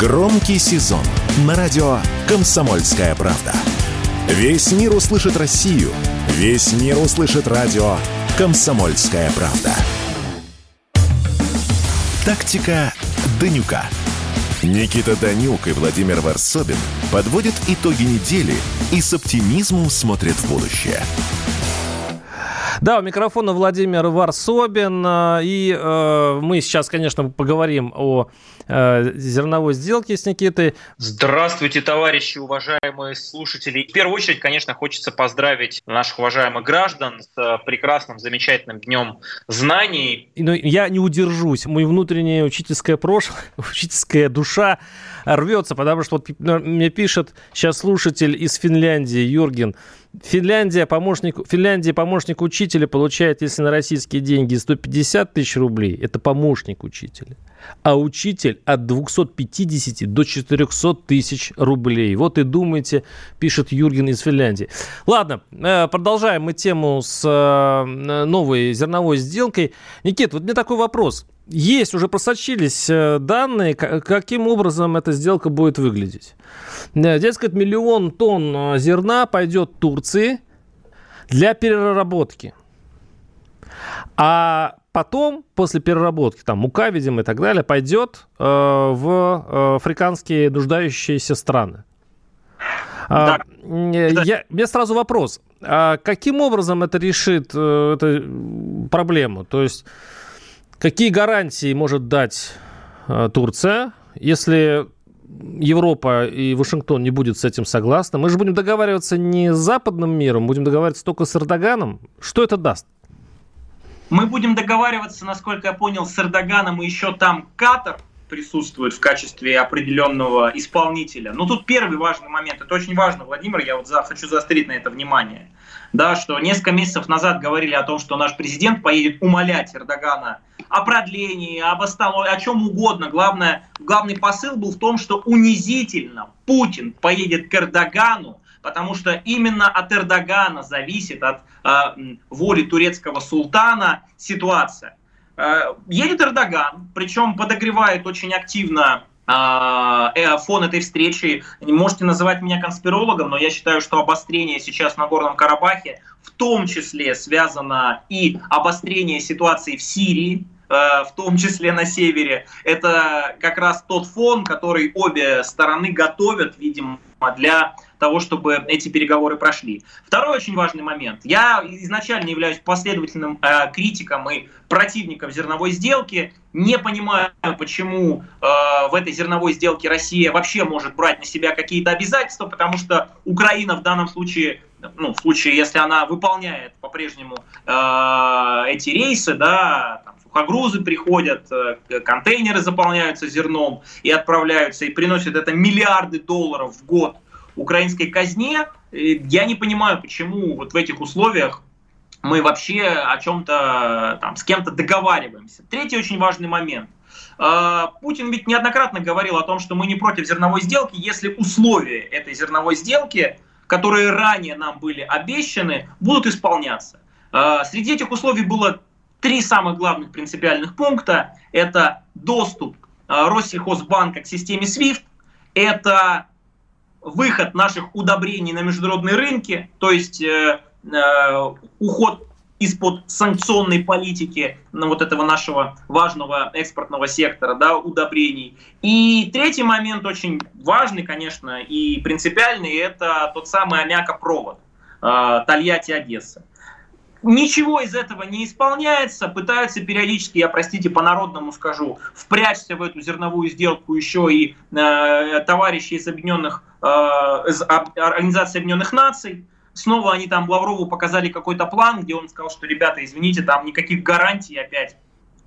Громкий сезон на радио «Комсомольская правда». Весь мир услышит Россию. Весь мир услышит радио «Комсомольская правда». Тактика Данюка. Никита Данюк и Владимир Варсобин подводят итоги недели и с оптимизмом смотрят в будущее. Да, у микрофона Владимир Варсобин. Э, и э, мы сейчас, конечно, поговорим о э, зерновой сделке с Никитой. Здравствуйте, товарищи, уважаемые слушатели. В первую очередь, конечно, хочется поздравить наших уважаемых граждан с э, прекрасным, замечательным днем знаний. Но я не удержусь. Мой внутреннее учительское прошлое, учительская душа рвется, потому что вот мне пишет сейчас слушатель из Финляндии, Юрген, Финляндия помощник, Финляндия помощник учителя получает, если на российские деньги 150 тысяч рублей, это помощник учителя. А учитель от 250 до 400 тысяч рублей. Вот и думайте, пишет Юрген из Финляндии. Ладно, э, продолжаем мы тему с э, новой зерновой сделкой. Никит, вот мне такой вопрос. Есть, уже просочились э, данные, каким образом эта сделка будет выглядеть. Дескать, миллион тонн э, зерна пойдет Турции для переработки. А потом, после переработки, там мука, видимо, и так далее, пойдет э, в э, африканские нуждающиеся страны. А, да. Я, мне сразу вопрос. А каким образом это решит э, эту проблему? То есть, какие гарантии может дать э, Турция, если Европа и Вашингтон не будет с этим согласны. Мы же будем договариваться не с западным миром, будем договариваться только с Эрдоганом. Что это даст? Мы будем договариваться, насколько я понял, с Эрдоганом и еще там Катар присутствует в качестве определенного исполнителя. Но тут первый важный момент, это очень важно, Владимир, я вот за, хочу заострить на это внимание, да, что несколько месяцев назад говорили о том, что наш президент поедет умолять Эрдогана о продлении, об остановке, о чем угодно. Главное, главный посыл был в том, что унизительно Путин поедет к Эрдогану, потому что именно от Эрдогана зависит, от э, воли турецкого султана ситуация. Э, едет Эрдоган, причем подогревает очень активно а, э, фон этой встречи. Можете называть меня конспирологом, но я считаю, что обострение сейчас на Горном Карабахе в том числе связано и обострение ситуации в Сирии, Э, в том числе на севере, это как раз тот фон, который обе стороны готовят, видимо, для того, чтобы эти переговоры прошли. Второй очень важный момент. Я изначально являюсь последовательным э, критиком и противником зерновой сделки. Не понимаю, почему э, в этой зерновой сделке Россия вообще может брать на себя какие-то обязательства, потому что Украина в данном случае ну, в случае, если она выполняет по-прежнему э, эти рейсы, да, там, сухогрузы приходят, э, контейнеры заполняются зерном и отправляются, и приносят это миллиарды долларов в год украинской казне. Я не понимаю, почему вот в этих условиях мы вообще о чем-то там с кем-то договариваемся. Третий очень важный момент. Э, Путин ведь неоднократно говорил о том, что мы не против зерновой сделки, если условия этой зерновой сделки, которые ранее нам были обещаны, будут исполняться. Э, среди этих условий было Три самых главных принципиальных пункта – это доступ э, Россельхозбанка к системе SWIFT, это выход наших удобрений на международные рынки, то есть э, э, уход из-под санкционной политики на вот этого нашего важного экспортного сектора, да, удобрений. И третий момент очень важный, конечно, и принципиальный, это тот самый аммиакопровод э, Тольятти-Одесса. Ничего из этого не исполняется, пытаются периодически, я простите, по-народному скажу, впрячься в эту зерновую сделку еще и э, товарищи из Объединенных, э, из Организации Объединенных Наций. Снова они там Лаврову показали какой-то план, где он сказал, что, ребята, извините, там никаких гарантий опять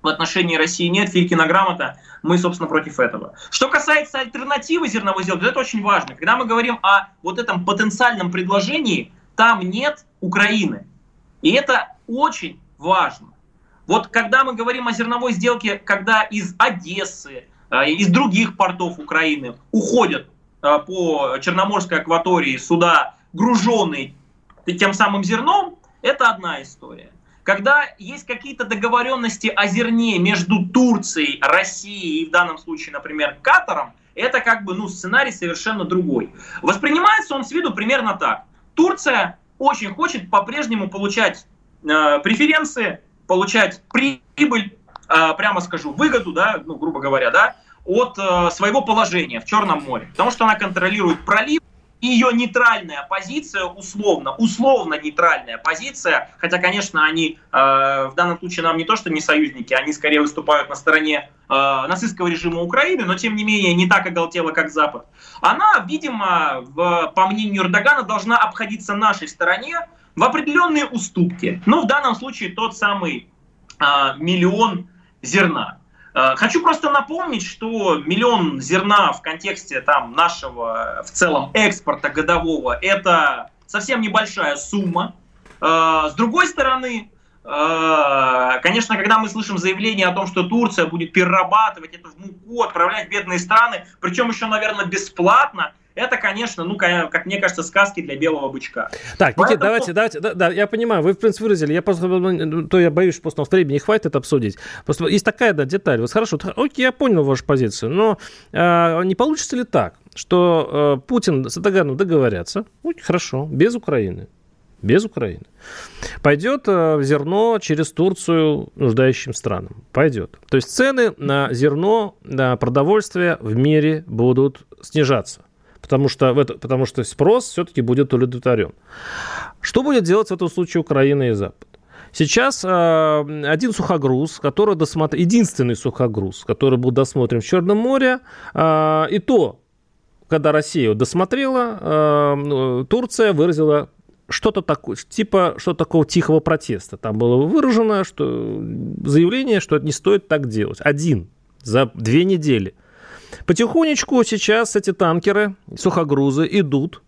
в отношении России нет, Филькина грамота, мы, собственно, против этого. Что касается альтернативы зерновой сделки, это очень важно. Когда мы говорим о вот этом потенциальном предложении, там нет Украины. И это очень важно. Вот когда мы говорим о зерновой сделке, когда из Одессы, э, из других портов Украины уходят э, по Черноморской акватории суда, груженные тем самым зерном, это одна история. когда есть какие-то договоренности о зерне между Турцией, Россией и в данном случае, например, Катаром, это как бы ну, сценарий совершенно другой. Воспринимается он с виду примерно так. Турция очень хочет по-прежнему получать э, преференции, получать прибыль, э, прямо скажу, выгоду, да, ну, грубо говоря, да, от э, своего положения в Черном море. Потому что она контролирует пролив, ее нейтральная позиция, условно, условно нейтральная позиция, хотя, конечно, они э, в данном случае нам не то, что не союзники, они скорее выступают на стороне э, нацистского режима Украины, но, тем не менее, не так оголтела, как Запад. Она, видимо, в, по мнению Эрдогана, должна обходиться нашей стороне в определенные уступки. Ну, в данном случае тот самый э, миллион зерна. Э, хочу просто напомнить, что миллион зерна в контексте там нашего в целом экспорта годового это совсем небольшая сумма. Э, с другой стороны, э, конечно, когда мы слышим заявление о том, что Турция будет перерабатывать это в муку, отправлять в бедные страны, причем еще, наверное, бесплатно, это, конечно, ну, как мне кажется, сказки для белого бычка. Так, Никита, давайте, давайте, да, да, я понимаю, вы, в принципе, выразили, я просто, ну, то я боюсь, что просто у нас времени не хватит это обсудить. Просто есть такая, да, деталь. Вот хорошо, окей, я понял вашу позицию, но э, не получится ли так, что э, Путин с Эрдоганом договорятся, ну, хорошо, без Украины, без Украины. Пойдет э, зерно через Турцию нуждающим странам. Пойдет. То есть цены на зерно, на продовольствие в мире будут снижаться потому что, в это, потому что спрос все-таки будет удовлетворен. Что будет делать в этом случае Украина и Запад? Сейчас э, один сухогруз, который досмотр... единственный сухогруз, который был досмотрен в Черном море, э, и то, когда Россия его досмотрела, э, Турция выразила что-то такое, типа что такого тихого протеста. Там было выражено что заявление, что это не стоит так делать. Один за две недели. Потихонечку сейчас эти танкеры, сухогрузы идут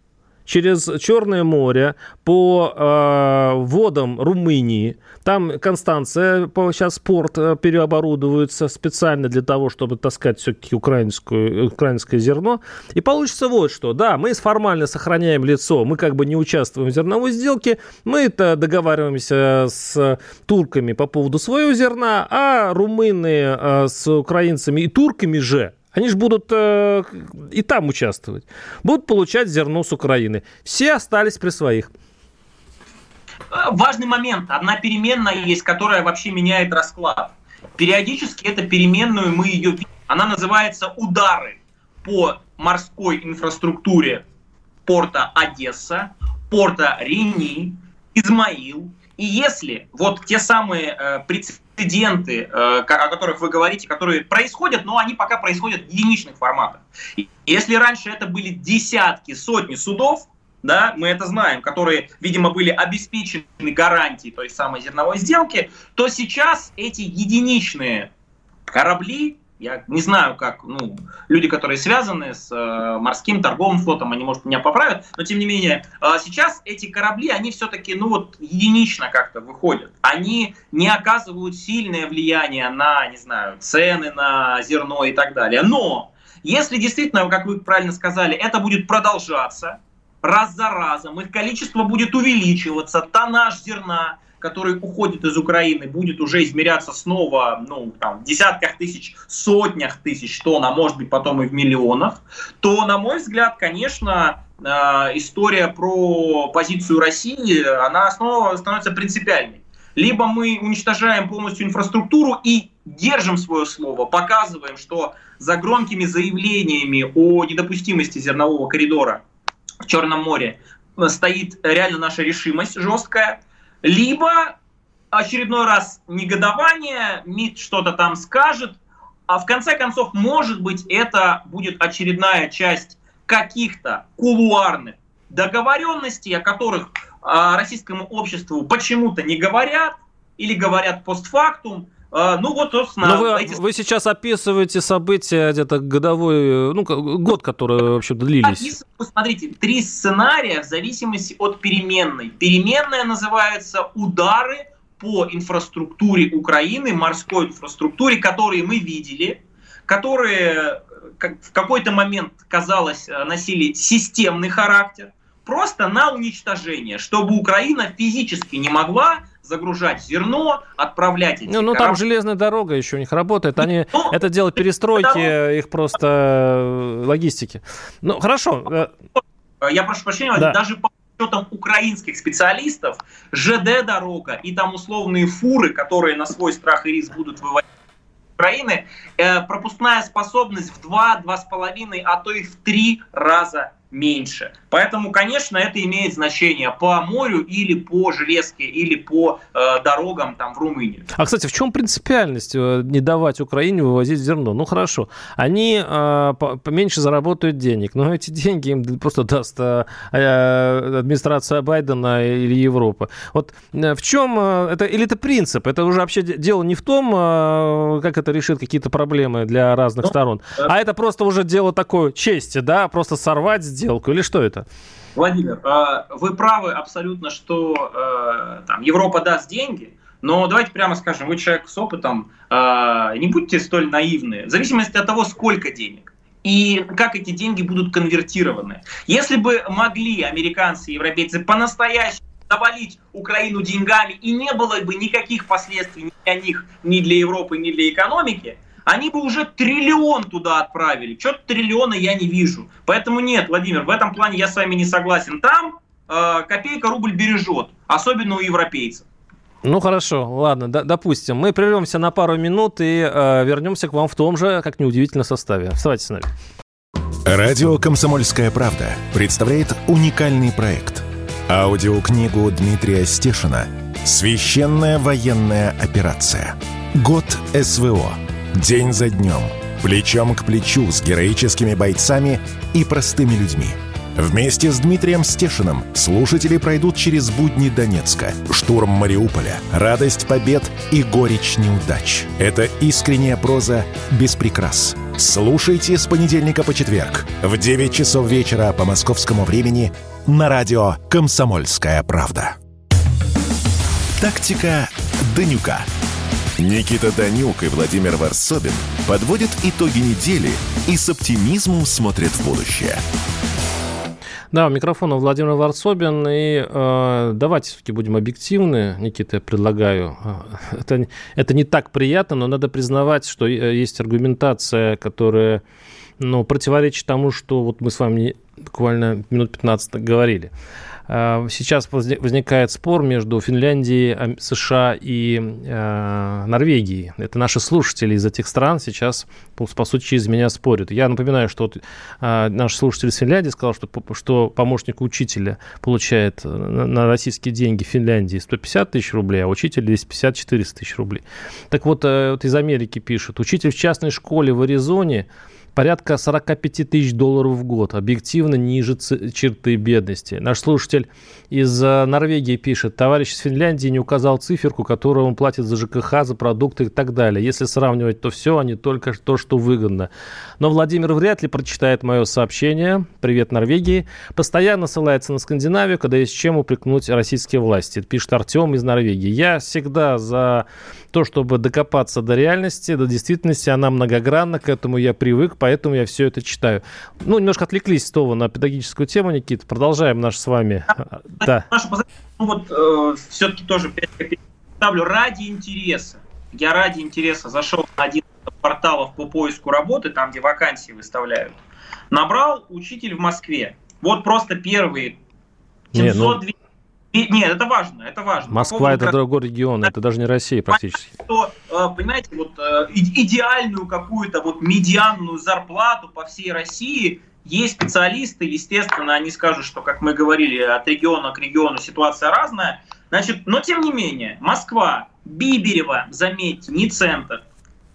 через Черное море по э, водам Румынии. Там Констанция, сейчас порт э, переоборудуется специально для того, чтобы таскать все-таки украинское, украинское зерно. И получится вот что. Да, мы формально сохраняем лицо, мы как бы не участвуем в зерновой сделке, мы это договариваемся с турками по поводу своего зерна, а румыны э, с украинцами и турками же они же будут э, и там участвовать. Будут получать зерно с Украины. Все остались при своих. Э, важный момент. Одна переменная есть, которая вообще меняет расклад. Периодически эту переменную мы ее видим. Она называется удары по морской инфраструктуре порта Одесса, порта Рени, Измаил. И если вот те самые э, прецеденты, э, о которых вы говорите, которые происходят, но они пока происходят в единичных форматах. Если раньше это были десятки, сотни судов, да, мы это знаем, которые, видимо, были обеспечены гарантией той самой зерновой сделки, то сейчас эти единичные корабли, я не знаю, как ну, люди, которые связаны с э, морским торговым флотом, они, может, меня поправят, но тем не менее, э, сейчас эти корабли, они все-таки, ну вот, единично как-то выходят. Они не оказывают сильное влияние на, не знаю, цены на зерно и так далее. Но, если действительно, как вы правильно сказали, это будет продолжаться, раз за разом, их количество будет увеличиваться, тоннаж зерна, который уходит из Украины, будет уже измеряться снова ну, там, в десятках тысяч, сотнях тысяч тонн, а может быть потом и в миллионах, то, на мой взгляд, конечно, э, история про позицию России, она снова становится принципиальной. Либо мы уничтожаем полностью инфраструктуру и держим свое слово, показываем, что за громкими заявлениями о недопустимости зернового коридора в Черном море стоит реально наша решимость жесткая, либо очередной раз негодование, МИД что-то там скажет, а в конце концов, может быть, это будет очередная часть каких-то кулуарных договоренностей, о которых а, российскому обществу почему-то не говорят или говорят постфактум, ну вот, собственно... Но вы, эти... вы сейчас описываете события где-то годовой, ну, год, который вообще длились. Смотрите, три сценария в зависимости от переменной. Переменная называется удары по инфраструктуре Украины, морской инфраструктуре, которые мы видели, которые в какой-то момент, казалось, носили системный характер, просто на уничтожение, чтобы Украина физически не могла загружать зерно, отправлять эти Ну, ну там железная дорога еще у них работает. Они ну, это дело перестройки дорога... их просто э, логистики. Ну, хорошо. Э, Я прошу прощения, да. даже по учетом украинских специалистов, ЖД-дорога и там условные фуры, которые на свой страх и риск будут выводить Украины, э, пропускная способность в 2-2,5, а то и в 3 раза меньше. Поэтому, конечно, это имеет значение по морю или по железке, или по э, дорогам там в Румынию. А, кстати, в чем принципиальность э, не давать Украине вывозить зерно? Ну, хорошо, они э, поменьше заработают денег, но эти деньги им просто даст э, э, администрация Байдена или Европа. Вот э, в чем это, или это принцип? Это уже вообще дело не в том, как это решит какие-то проблемы для разных ну, сторон, а это просто уже дело такое чести, да, просто сорвать сделку или что это? Владимир, а, вы правы абсолютно, что э, там, Европа даст деньги, но давайте прямо скажем, вы человек с опытом, а, не будьте столь наивны, в зависимости от того, сколько денег и как эти деньги будут конвертированы. Если бы могли американцы и европейцы по-настоящему завалить Украину деньгами и не было бы никаких последствий ни для них, ни для Европы, ни для экономики, они бы уже триллион туда отправили. Что-то триллиона я не вижу. Поэтому нет, Владимир, в этом плане я с вами не согласен. Там э, копейка рубль бережет, особенно у европейцев. Ну хорошо, ладно, д- допустим. Мы прервемся на пару минут и э, вернемся к вам в том же, как неудивительно, составе. Оставайтесь с нами. Радио «Комсомольская правда» представляет уникальный проект. Аудиокнигу Дмитрия Стешина «Священная военная операция. Год СВО» День за днем, плечом к плечу с героическими бойцами и простыми людьми. Вместе с Дмитрием Стешиным слушатели пройдут через будни Донецка, штурм Мариуполя, радость побед и горечь неудач. Это искренняя проза без прикрас. Слушайте с понедельника по четверг в 9 часов вечера по московскому времени на радио «Комсомольская правда». Тактика Данюка. Никита Данюк и Владимир Варсобин подводят итоги недели и с оптимизмом смотрят в будущее. Да, у микрофона Владимир Варсобин. И э, давайте все-таки будем объективны, Никита, я предлагаю. Э, это, это не так приятно, но надо признавать, что э, есть аргументация, которая ну, противоречит тому, что вот мы с вами буквально минут 15 говорили. Э, сейчас возникает спор между Финляндией, США и э, Норвегией. Это наши слушатели из этих стран сейчас, по сути, через меня спорят. Я напоминаю, что э, наш слушатель из Финляндии сказал, что, что помощник учителя получает на российские деньги в Финляндии 150 тысяч рублей, а учитель 250-400 тысяч рублей. Так вот, вот из Америки пишут, учитель в частной школе в Аризоне порядка 45 тысяч долларов в год, объективно ниже черты бедности. Наш слушатель из э, Норвегии пишет, товарищ из Финляндии не указал циферку, которую он платит за ЖКХ, за продукты и так далее. Если сравнивать, то все, а не только то, что выгодно. Но Владимир вряд ли прочитает мое сообщение. Привет, Норвегии. Постоянно ссылается на Скандинавию, когда есть чем упрекнуть российские власти. Пишет Артем из Норвегии. Я всегда за то, чтобы докопаться до реальности, до действительности. Она многогранна, к этому я привык, поэтому я все это читаю. Ну, немножко отвлеклись снова на педагогическую тему, Никита. Продолжаем наш с вами. Да. Нашу ну, вот э, все-таки тоже ставлю ради интереса. Я ради интереса зашел на один из порталов по поиску работы, там, где вакансии выставляют. Набрал учитель в Москве. Вот просто первые 700 Не, ну... Нет, это важно, это важно. Москва это другой регион, это даже не Россия практически. Что, э, понимаете, вот э, идеальную какую-то вот медианную зарплату по всей России есть специалисты, естественно, они скажут, что, как мы говорили, от региона к региону ситуация разная. Значит, но тем не менее, Москва, Биберева, заметьте, не центр,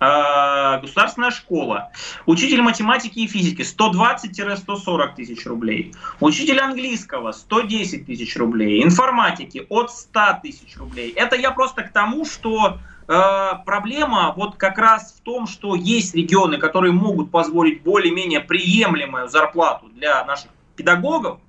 государственная школа. Учитель математики и физики 120-140 тысяч рублей. Учитель английского 110 тысяч рублей. Информатики от 100 тысяч рублей. Это я просто к тому, что э, проблема вот как раз в том, что есть регионы, которые могут позволить более-менее приемлемую зарплату для наших педагогов,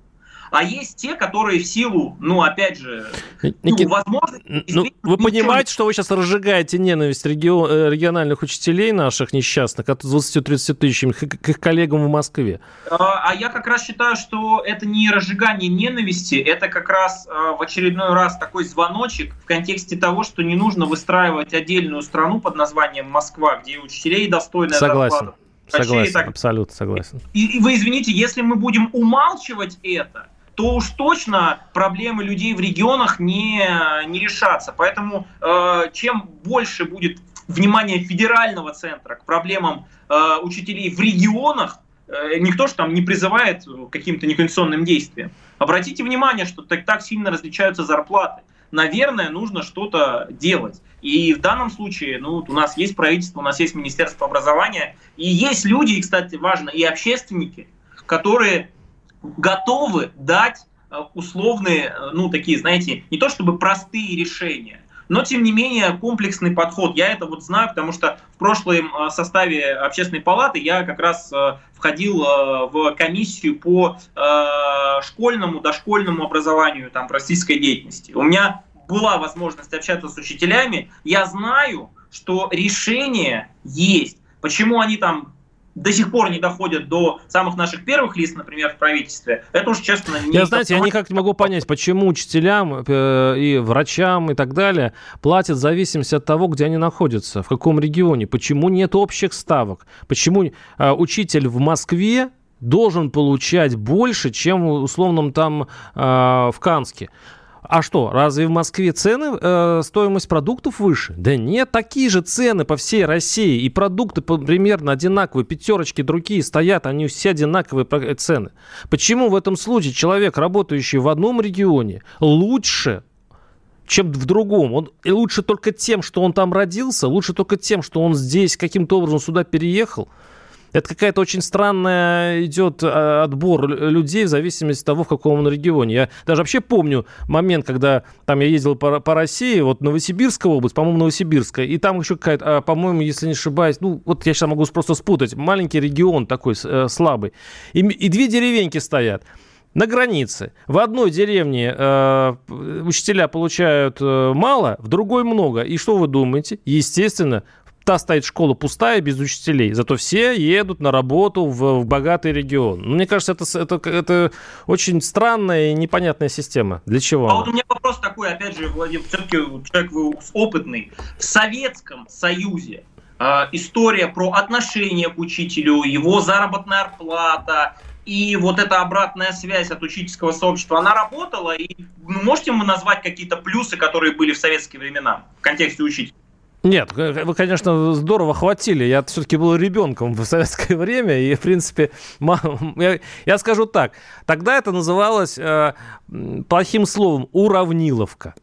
А есть те, которые в силу, ну, опять же, Никит, ну, возможно... Ну, вы понимаете, что вы сейчас разжигаете ненависть регион, э, региональных учителей наших несчастных от 20-30 тысячами к, к их коллегам в Москве? А, а я как раз считаю, что это не разжигание ненависти, это как раз а, в очередной раз такой звоночек в контексте того, что не нужно выстраивать отдельную страну под названием Москва, где учителей достойная Согласен. зарплата. Согласен, так... абсолютно согласен. И, и вы извините, если мы будем умалчивать это, то уж точно проблемы людей в регионах не, не решатся. Поэтому э, чем больше будет внимание федерального центра к проблемам э, учителей в регионах, э, никто же там не призывает каким-то неконституционным действиям. Обратите внимание, что так, так сильно различаются зарплаты. Наверное, нужно что-то делать. И в данном случае, ну, у нас есть правительство, у нас есть Министерство образования, и есть люди, и, кстати, важно, и общественники, которые готовы дать э, условные, э, ну, такие, знаете, не то чтобы простые решения, но, тем не менее, комплексный подход. Я это вот знаю, потому что в прошлом э, составе общественной палаты я как раз входил в комиссию по школьному, дошкольному образованию, там, российской деятельности. У меня была возможность общаться с учителями. Я знаю, что решение есть. Почему они там до сих пор не доходят до самых наших первых лиц, например, в правительстве, это уж честно не... Я, знаете, я никак не могу понять, почему учителям э, и врачам и так далее платят в зависимости от того, где они находятся, в каком регионе. Почему нет общих ставок? Почему э, учитель в Москве должен получать больше, чем условном там э, в Канске? А что, разве в Москве цены, э, стоимость продуктов выше? Да нет, такие же цены по всей России. И продукты примерно одинаковые. Пятерочки другие стоят, они все одинаковые э, цены. Почему в этом случае человек, работающий в одном регионе, лучше чем в другом. Он лучше только тем, что он там родился, лучше только тем, что он здесь каким-то образом сюда переехал. Это какая-то очень странная идет а, отбор людей в зависимости от того, в каком он регионе. Я даже вообще помню момент, когда там я ездил по, по России, вот Новосибирская область, по-моему, Новосибирская, и там еще какая-то, а, по-моему, если не ошибаюсь, ну, вот я сейчас могу просто спутать, маленький регион такой э, слабый, и, и две деревеньки стоят на границе. В одной деревне э, учителя получают э, мало, в другой много. И что вы думаете? Естественно, та стоит школа пустая, без учителей. Зато все едут на работу в, в богатый регион. Ну, мне кажется, это, это, это очень странная и непонятная система. Для чего? А вот у меня вопрос такой, опять же, Владимир, все-таки человек вы опытный. В Советском Союзе э, история про отношение к учителю, его заработная плата, и вот эта обратная связь от учительского сообщества, она работала, и ну, можете мы назвать какие-то плюсы, которые были в советские времена в контексте учителя? Нет, вы, конечно, здорово хватили. Я все-таки был ребенком в советское время, и, в принципе, я, я скажу так. Тогда это называлось э, плохим словом «уравниловка».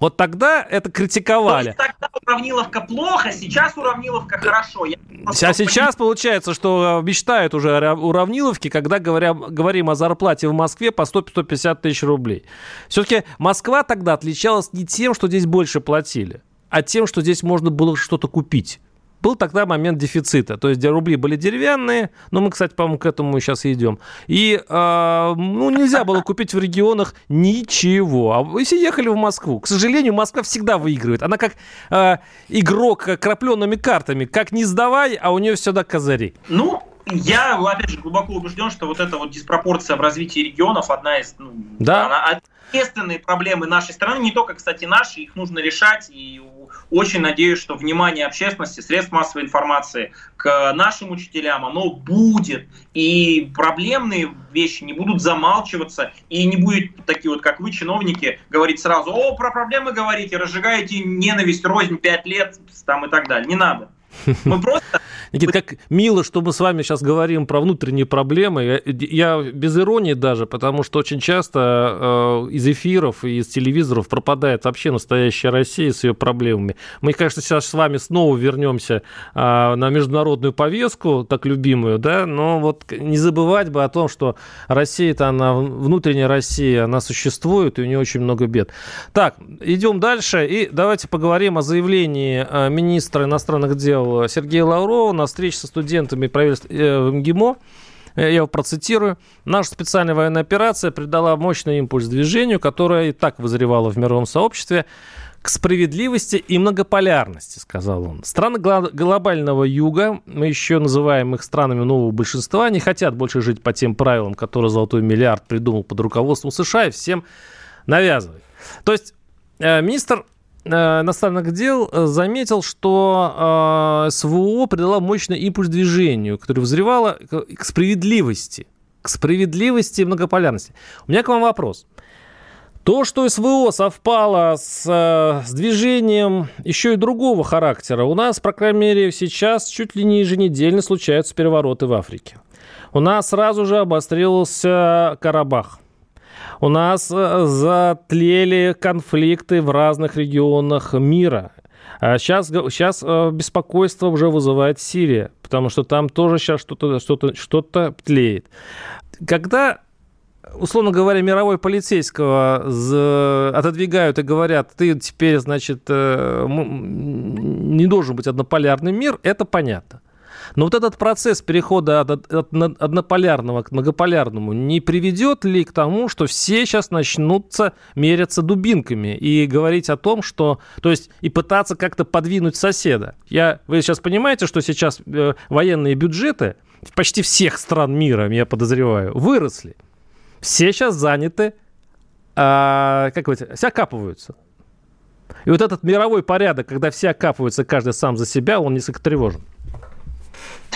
Вот тогда это критиковали. То есть тогда уравниловка плохо, сейчас уравниловка хорошо. Я а сейчас получается, что мечтают уже о уравниловке, когда говоря, говорим о зарплате в Москве по 100-150 тысяч рублей. Все-таки Москва тогда отличалась не тем, что здесь больше платили а тем, что здесь можно было что-то купить. Был тогда момент дефицита, то есть рубли были деревянные, но мы, кстати, по-моему, к этому сейчас и идем. И э, ну, нельзя было купить в регионах ничего. А вы все ехали в Москву. К сожалению, Москва всегда выигрывает. Она как э, игрок крапленными картами. Как не сдавай, а у нее всегда козыри. Ну, я, опять же, глубоко убежден, что вот эта вот диспропорция в развитии регионов одна из... Ну, да. Она, естественные проблемы нашей страны, не только, кстати, наши, их нужно решать, и очень надеюсь, что внимание общественности, средств массовой информации к нашим учителям, оно будет, и проблемные вещи не будут замалчиваться, и не будет такие вот, как вы, чиновники, говорить сразу, о, про проблемы говорите, разжигаете ненависть, рознь пять лет, там и так далее. Не надо. Мы просто Никита, как мило, что мы с вами сейчас говорим про внутренние проблемы. Я, я без иронии даже, потому что очень часто э, из эфиров и из телевизоров пропадает вообще настоящая Россия с ее проблемами. Мы, конечно, сейчас с вами снова вернемся э, на международную повестку, так любимую, да, но вот не забывать бы о том, что Россия-то, она, внутренняя Россия, она существует, и у нее очень много бед. Так, идем дальше, и давайте поговорим о заявлении э, министра иностранных дел Сергея Лаврова на встрече со студентами правительства э, МГИМО. я его процитирую. Наша специальная военная операция придала мощный импульс движению, которое и так вызревало в мировом сообществе к справедливости и многополярности, сказал он. Страны глобального юга, мы еще называем их странами нового большинства, не хотят больше жить по тем правилам, которые золотой миллиард придумал под руководством США и всем навязывает. То есть э, министр э, иностранных дел э, заметил, что СВО придала мощный импульс движению, который взревало к справедливости. К справедливости и многополярности. У меня к вам вопрос. То, что СВО совпало с, э, с движением еще и другого характера, у нас, по крайней мере, сейчас чуть ли не еженедельно случаются перевороты в Африке. У нас сразу же обострился Карабах. У нас э, затлели конфликты в разных регионах мира. А сейчас, сейчас э, беспокойство уже вызывает Сирия, потому что там тоже сейчас что-то что -то, что -то тлеет. Когда условно говоря, мировой полицейского отодвигают и говорят, ты теперь, значит, э, не должен быть однополярный мир, это понятно. Но вот этот процесс перехода от, однополярного к многополярному не приведет ли к тому, что все сейчас начнутся меряться дубинками и говорить о том, что... То есть и пытаться как-то подвинуть соседа. Я, вы сейчас понимаете, что сейчас э, военные бюджеты почти всех стран мира, я подозреваю, выросли. Все сейчас заняты, а, как говорится, все окапываются. И вот этот мировой порядок, когда все окапываются, каждый сам за себя, он несколько тревожен.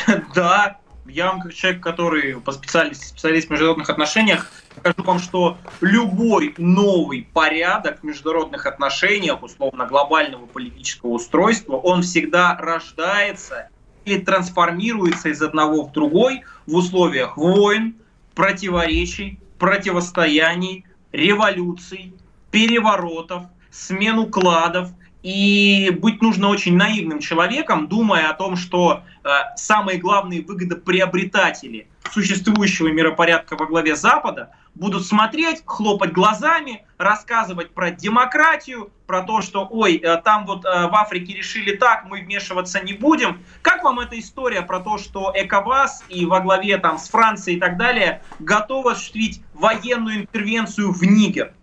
Да, я вам как человек, который по специальности специалист в международных отношениях, скажу вам, что любой новый порядок в международных отношениях, условно глобального политического устройства, он всегда рождается или трансформируется из одного в другой в условиях войн, противоречий, противостояний, революций, переворотов, смен укладов. И быть нужно очень наивным человеком, думая о том, что э, самые главные выгодоприобретатели существующего миропорядка во главе Запада будут смотреть, хлопать глазами, рассказывать про демократию, про то, что, ой, э, там вот э, в Африке решили так, мы вмешиваться не будем. Как вам эта история про то, что ЭКОВАС и во главе там с Францией и так далее готовы осуществить военную интервенцию в Нигер?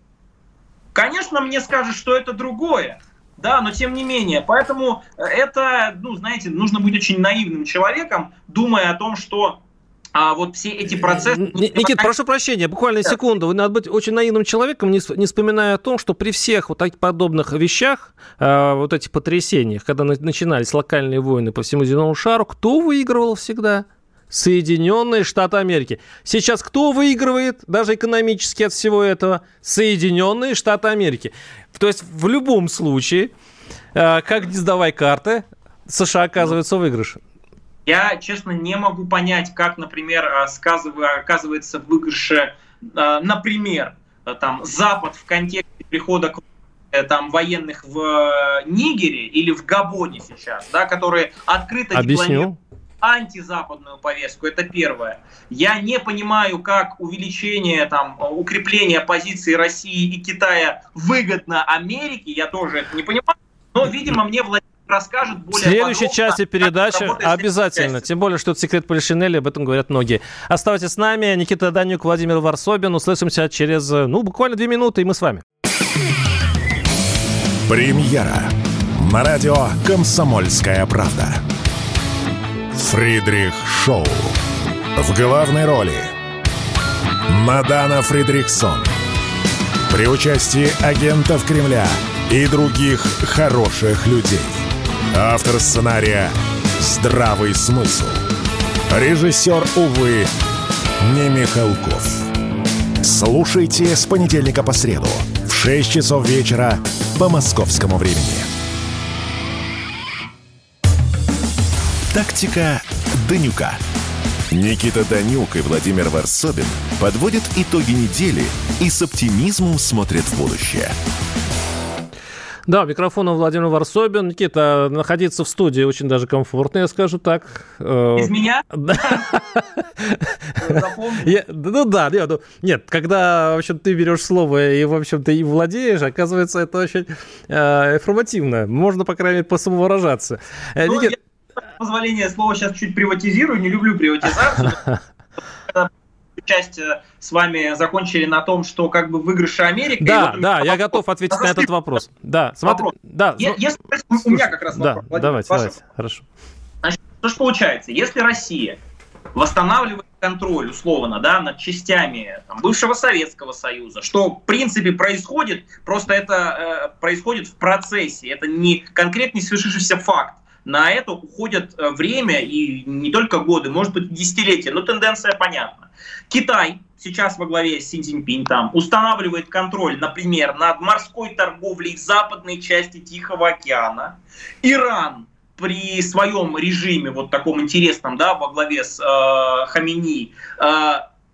Конечно, мне скажут, что это другое. Да, но тем не менее. Поэтому э, это, ну, знаете, нужно быть очень наивным человеком, думая о том, что а вот все эти процессы... Никит, прошу прощения, буквально секунду. Вы надо быть очень наивным человеком, не, не вспоминая о том, что при всех вот таких подобных вещах, э, вот этих потрясениях, когда начинались локальные войны по всему земному шару, кто выигрывал всегда? Соединенные Штаты Америки. Сейчас кто выигрывает, даже экономически от всего этого? Соединенные Штаты Америки. То есть в любом случае, э, как не сдавай карты, США оказывается в выигрыше. Я, честно, не могу понять, как, например, э, оказывается в выигрыше, э, например, там, Запад в контексте прихода к там, военных в Нигере или в Габоне сейчас, да, которые открыто Объясню. Антизападную повестку, это первое. Я не понимаю, как увеличение, там, укрепление позиции России и Китая выгодно Америке, я тоже это не понимаю, но, видимо, мне Владимир расскажет более В следующей подробно, части передачи обязательно. Тем более, что это секрет Полишинеля, об этом говорят многие. Оставайтесь с нами. Никита Данюк, Владимир Варсобин. Услышимся через, ну, буквально две минуты, и мы с вами. Премьера на радио «Комсомольская правда». Фридрих Шоу. В главной роли Мадана Фридрихсон. При участии агентов Кремля и других хороших людей. Автор сценария «Здравый смысл». Режиссер, увы, не Михалков. Слушайте с понедельника по среду в 6 часов вечера по московскому времени. Тактика Данюка. Никита Данюк и Владимир Варсобин подводят итоги недели и с оптимизмом смотрят в будущее. Да, микрофоном Владимир Варсобин. Никита, находиться в студии очень даже комфортно, я скажу так. Э, Из меня? Ну да, ну, нет, когда, в общем, ты берешь слово и, в общем-то, и владеешь, оказывается, это очень э, информативно. Можно, по крайней мере, по-самовыражаться. Э, ну, Никит... позволение слова сейчас чуть приватизирую, не люблю приватизацию. часть э, с вами закончили на том, что как бы выигрыше Америка. Да, вот да, я готов ответить на этот вопрос. Да, смотри, да. Если, у меня как раз вопрос. Да, давайте, давайте, хорошо. Значит, что же получается? Если Россия восстанавливает контроль, условно, да, над частями там, бывшего Советского Союза, что в принципе происходит, просто это э, происходит в процессе, это не конкретно не свершившийся факт. На это уходит э, время и не только годы, может быть десятилетия, но тенденция понятна. Китай сейчас во главе с Си Цзиньпинь там устанавливает контроль, например, над морской торговлей в западной части Тихого океана. Иран при своем режиме, вот таком интересном, да, во главе с э, Хамини, э,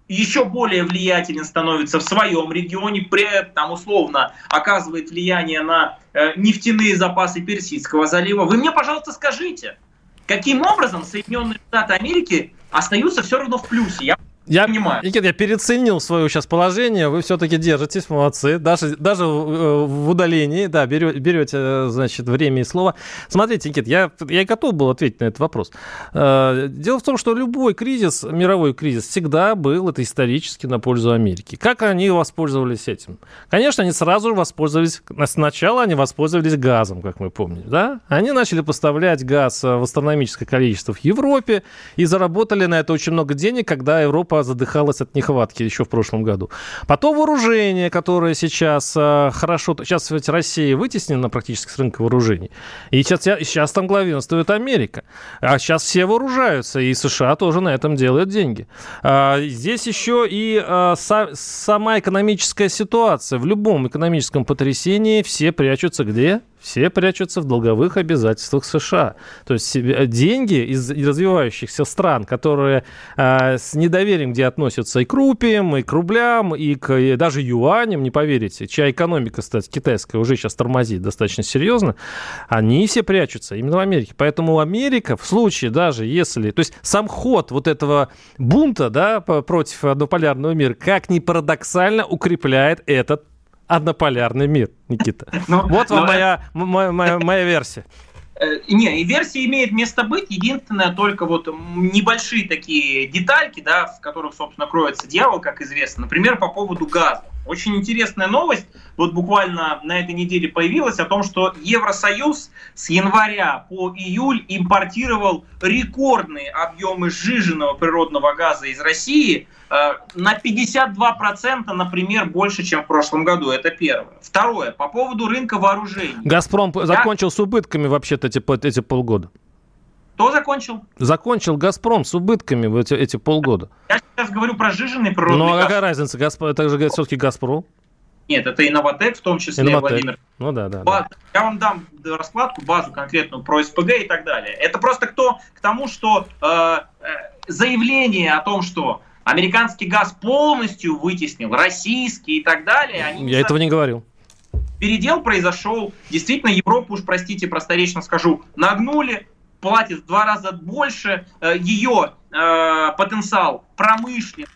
еще более влиятелен становится в своем регионе, при там условно оказывает влияние на э, нефтяные запасы Персидского залива. Вы мне, пожалуйста, скажите, каким образом Соединенные Штаты Америки остаются все равно в плюсе? Я я, понимаю. Никит, я переценил свое сейчас положение. Вы все-таки держитесь, молодцы. Даже, даже в, в удалении, да, берете, берете, значит, время и слово. Смотрите, Никит, я, я готов был ответить на этот вопрос. Э, дело в том, что любой кризис, мировой кризис, всегда был это исторически на пользу Америки. Как они воспользовались этим? Конечно, они сразу воспользовались, сначала они воспользовались газом, как мы помним, да? Они начали поставлять газ в астрономическое количество в Европе и заработали на это очень много денег, когда Европа задыхалась от нехватки еще в прошлом году. Потом вооружение, которое сейчас э, хорошо... Сейчас ведь Россия вытеснена практически с рынка вооружений. И сейчас, сейчас там главенствует Америка. А сейчас все вооружаются, и США тоже на этом делают деньги. А, здесь еще и а, са, сама экономическая ситуация. В любом экономическом потрясении все прячутся где? Все прячутся в долговых обязательствах США. То есть деньги из развивающихся стран, которые э, с недоверием, где относятся и к рупиям, и к рублям, и к и даже юаням, не поверите, чья экономика, кстати, китайская уже сейчас тормозит достаточно серьезно, они все прячутся именно в Америке. Поэтому Америка в случае даже если... То есть сам ход вот этого бунта да, против однополярного мира, как ни парадоксально, укрепляет этот однополярный мир, Никита. Ну, вот вам моя, моя, моя, моя версия. Э, не, и версия имеет место быть. Единственное, только вот небольшие такие детальки, да, в которых, собственно, кроется дьявол, как известно. Например, по поводу газа. Очень интересная новость, вот буквально на этой неделе появилась, о том, что Евросоюз с января по июль импортировал рекордные объемы сжиженного природного газа из России – Э, на 52%, например, больше, чем в прошлом году. Это первое. Второе, по поводу рынка вооружений. «Газпром» Я... закончил с убытками вообще-то эти, эти полгода. Кто закончил? Закончил «Газпром» с убытками в эти, эти полгода. Я сейчас говорю про жиженный природный Ну, а какая разница? Газпром, это же все-таки «Газпром». Нет, это и Новотек, в том числе, Инноватек. Владимир. Ну да, да, да. Я вам дам раскладку, базу конкретную про СПГ и так далее. Это просто кто к тому, что э, э заявление о том, что американский газ полностью вытеснил российский и так далее. Они Я этого не говорил. Передел произошел. Действительно, Европу, уж простите, просторечно скажу, нагнули, платит в два раза больше. Э, Ее э, потенциал промышленный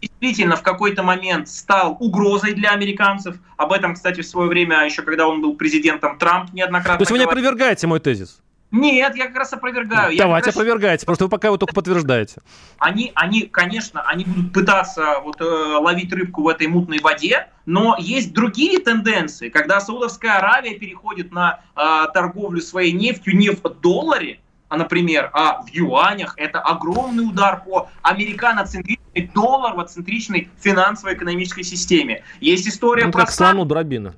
действительно в какой-то момент стал угрозой для американцев. Об этом, кстати, в свое время, еще когда он был президентом, Трамп неоднократно То есть вы не опровергаете мой тезис? Нет, я как раз опровергаю. Давайте раз... опровергайте, просто вы пока его только подтверждаете. Они, они, конечно, они будут пытаться вот, э, ловить рыбку в этой мутной воде, но есть другие тенденции, когда Саудовская Аравия переходит на э, торговлю своей нефтью не в долларе, а, например, а в юанях, это огромный удар по американоцентричной, долларово-центричной финансово-экономической системе. Есть история ну, про... Как слону дробина.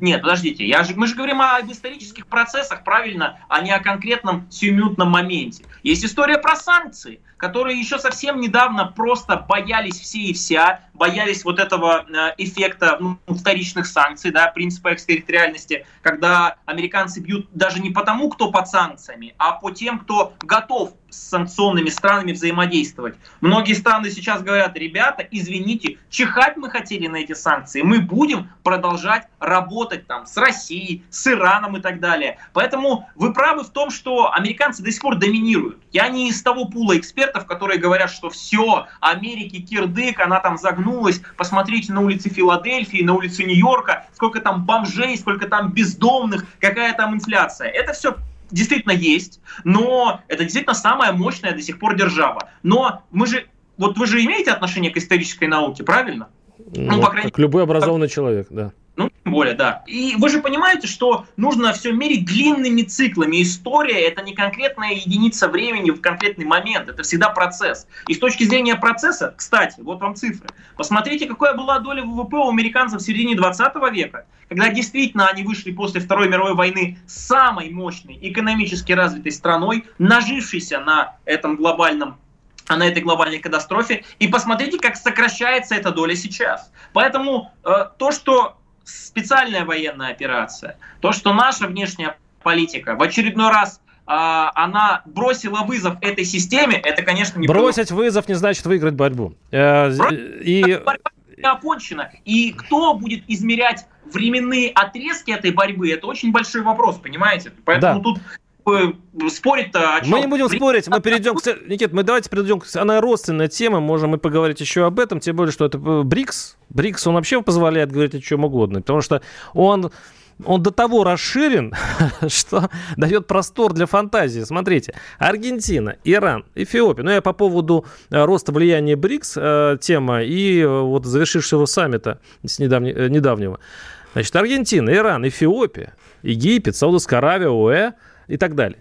Нет, подождите, я же, мы же говорим об исторических процессах, правильно, а не о конкретном сиюминутном моменте. Есть история про санкции, которые еще совсем недавно просто боялись все и вся, боялись вот этого э, эффекта ну, вторичных санкций, да, принципа экстерриториальности, когда американцы бьют даже не потому, кто под санкциями, а по тем, кто готов с санкционными странами взаимодействовать. Многие страны сейчас говорят, ребята, извините, чихать мы хотели на эти санкции, мы будем продолжать работать там с Россией, с Ираном и так далее. Поэтому вы правы в том, что американцы до сих пор доминируют. Я не из того пула экспертов, которые говорят, что все, Америки кирдык, она там загнулась, посмотрите на улицы Филадельфии, на улицы Нью-Йорка, сколько там бомжей, сколько там бездомных, какая там инфляция. Это все действительно есть, но это действительно самая мощная до сих пор держава. Но мы же вот вы же имеете отношение к исторической науке, правильно? Ну, ну по крайней... как любой образованный человек, да. Ну, тем более, да. И вы же понимаете, что нужно все мерить длинными циклами. История – это не конкретная единица времени в конкретный момент, это всегда процесс. И с точки зрения процесса, кстати, вот вам цифры. Посмотрите, какая была доля ВВП у американцев в середине 20 века, когда действительно они вышли после Второй мировой войны самой мощной экономически развитой страной, нажившейся на этом глобальном на этой глобальной катастрофе. И посмотрите, как сокращается эта доля сейчас. Поэтому э, то, что специальная военная операция, то, что наша внешняя политика в очередной раз а, она бросила вызов этой системе, это, конечно, не Бросить было. вызов не значит выиграть борьбу. Э, и... Борьба не окончена. И кто будет измерять временные отрезки этой борьбы, это очень большой вопрос, понимаете? Поэтому да. тут спорить-то о чем? Мы не будем спорить, мы перейдем к... Никит, мы давайте перейдем к... Она родственная тема, можем мы поговорить еще об этом, тем более, что это э, БРИКС. БРИКС, он вообще позволяет говорить о чем угодно, потому что он он до того расширен, что дает простор для фантазии. Смотрите, Аргентина, Иран, Эфиопия. Ну, я по поводу э, роста влияния БРИКС э, тема и вот завершившего саммита с недавне, недавнего. Значит, Аргентина, Иран, Эфиопия, Египет, Саудовская Аравия, ОЭ – и так далее.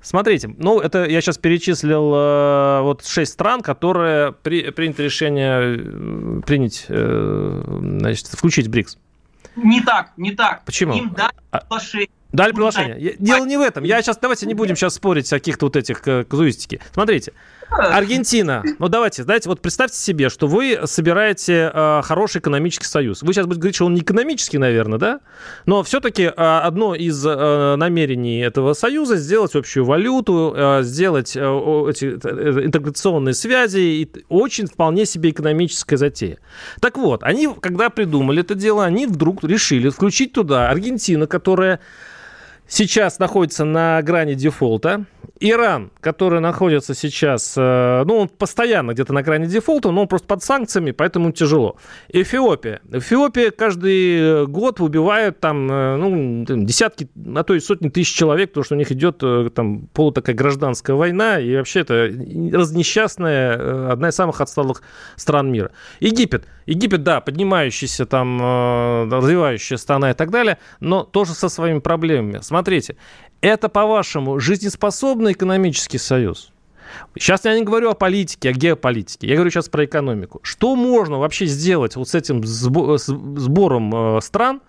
Смотрите, ну, это я сейчас перечислил э, вот шесть стран, которые при, принято решение э, принять, э, значит, включить БРИКС. Не так, не так. Почему? Им дали приглашение. Дали приглашение. Дело не в этом. Я сейчас, давайте не будем сейчас спорить о каких-то вот этих э, казуистики. Смотрите, Аргентина. Ну, давайте, знаете, вот представьте себе, что вы собираете э, хороший экономический союз. Вы сейчас будете говорить, что он не экономический, наверное, да? Но все-таки э, одно из э, намерений этого союза сделать общую валюту, э, сделать э, эти э, интеграционные связи, и очень вполне себе экономическая затея. Так вот, они, когда придумали это дело, они вдруг решили включить туда Аргентину, которая сейчас находится на грани дефолта. Иран, который находится сейчас, э, ну, он постоянно где-то на грани дефолта, но он просто под санкциями, поэтому тяжело. Эфиопия. Эфиопия каждый год убивает там, э, ну, десятки, а то и сотни тысяч человек, потому что у них идет э, там полу такая гражданская война, и вообще это разнесчастная, одна из самых отсталых стран мира. Египет. Египет, да, поднимающийся там, развивающая страна и так далее, но тоже со своими проблемами. Смотрите, это, по-вашему, жизнеспособный экономический союз? Сейчас я не говорю о политике, о геополитике. Я говорю сейчас про экономику. Что можно вообще сделать вот с этим сбором э, стран,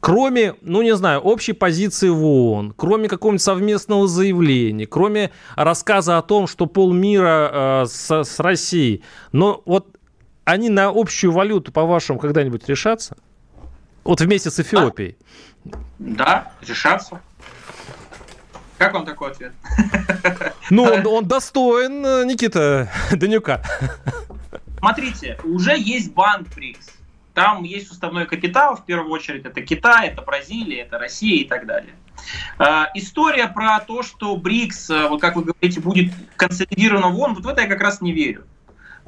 кроме, ну не знаю, общей позиции в ООН, кроме какого-нибудь совместного заявления, кроме рассказа о том, что полмира э, с, с Россией. Но вот они на общую валюту, по-вашему, когда-нибудь решатся? Вот вместе с Эфиопией. Да, да решатся. Как вам такой ответ? Ну, он, он достоин э, Никита Данюка. Смотрите, уже есть банк БРИКС. Там есть уставной капитал, в первую очередь, это Китай, это Бразилия, это Россия и так далее. Э, история про то, что БРИКС, э, вот как вы говорите, будет консолидирован в ООН, вот в это я как раз не верю.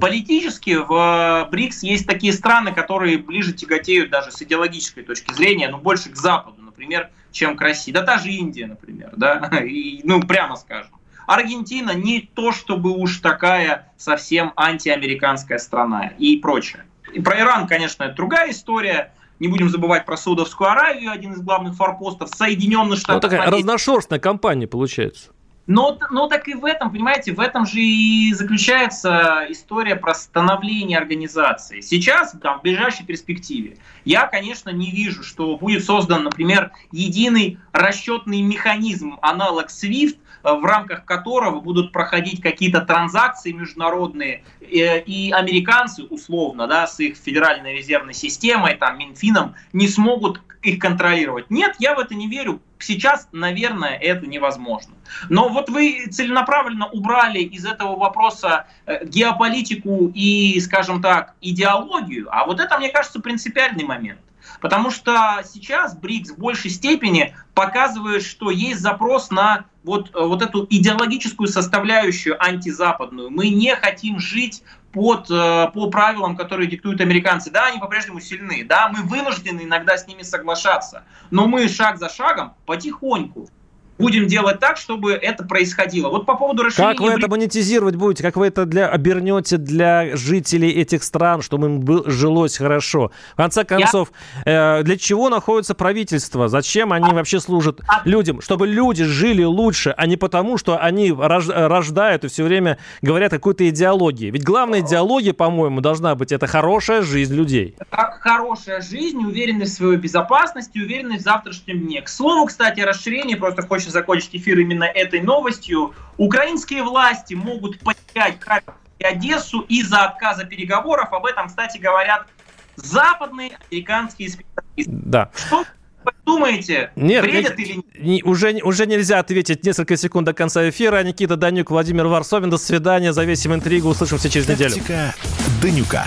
Политически в БРИКС есть такие страны, которые ближе тяготеют даже с идеологической точки зрения, но больше к Западу, например, чем к России. Да та же Индия, например, да, и, ну, прямо скажем. Аргентина не то, чтобы уж такая совсем антиамериканская страна и прочее. И про Иран, конечно, это другая история. Не будем забывать про Саудовскую Аравию, один из главных форпостов, Соединенные Штаты. Ну, такая разношерстная компания получается. Но, но так и в этом, понимаете, в этом же и заключается история про становление организации. Сейчас, там, в ближайшей перспективе, я, конечно, не вижу, что будет создан, например, единый расчетный механизм, аналог SWIFT, в рамках которого будут проходить какие-то транзакции международные, э, и американцы, условно, да, с их федеральной резервной системой, там, Минфином, не смогут их контролировать. Нет, я в это не верю. Сейчас, наверное, это невозможно. Но вот вы целенаправленно убрали из этого вопроса э, геополитику и, скажем так, идеологию, а вот это, мне кажется, принципиальный момент. Потому что сейчас БРИКС в большей степени показывает, что есть запрос на вот, э, вот эту идеологическую составляющую антизападную. Мы не хотим жить под, э, по правилам, которые диктуют американцы. Да, они по-прежнему сильны, да, мы вынуждены иногда с ними соглашаться, но мы шаг за шагом, потихоньку, будем делать так, чтобы это происходило. Вот по поводу расширения... Как вы это монетизировать будете? Как вы это для, обернете для жителей этих стран, чтобы им был, жилось хорошо? В конце концов, Я... э, для чего находится правительство? Зачем они а... вообще служат а... людям? Чтобы люди жили лучше, а не потому, что они рож... рождают и все время говорят о какой-то идеологии. Ведь главная идеология, по-моему, должна быть это хорошая жизнь людей. Хорошая жизнь, уверенность в своей безопасности, уверенность в завтрашнем дне. К слову, кстати, расширение, просто хочется хочется закончить эфир именно этой новостью. Украинские власти могут потерять Харьков и Одессу из-за отказа переговоров. Об этом, кстати, говорят западные американские специалисты. Да. Что вы думаете, нет, бредят или нет? Уже, уже нельзя ответить несколько секунд до конца эфира. Никита Данюк, Владимир Варсовин. До свидания. Завесим интригу. Услышимся через неделю. Тактика Данюка.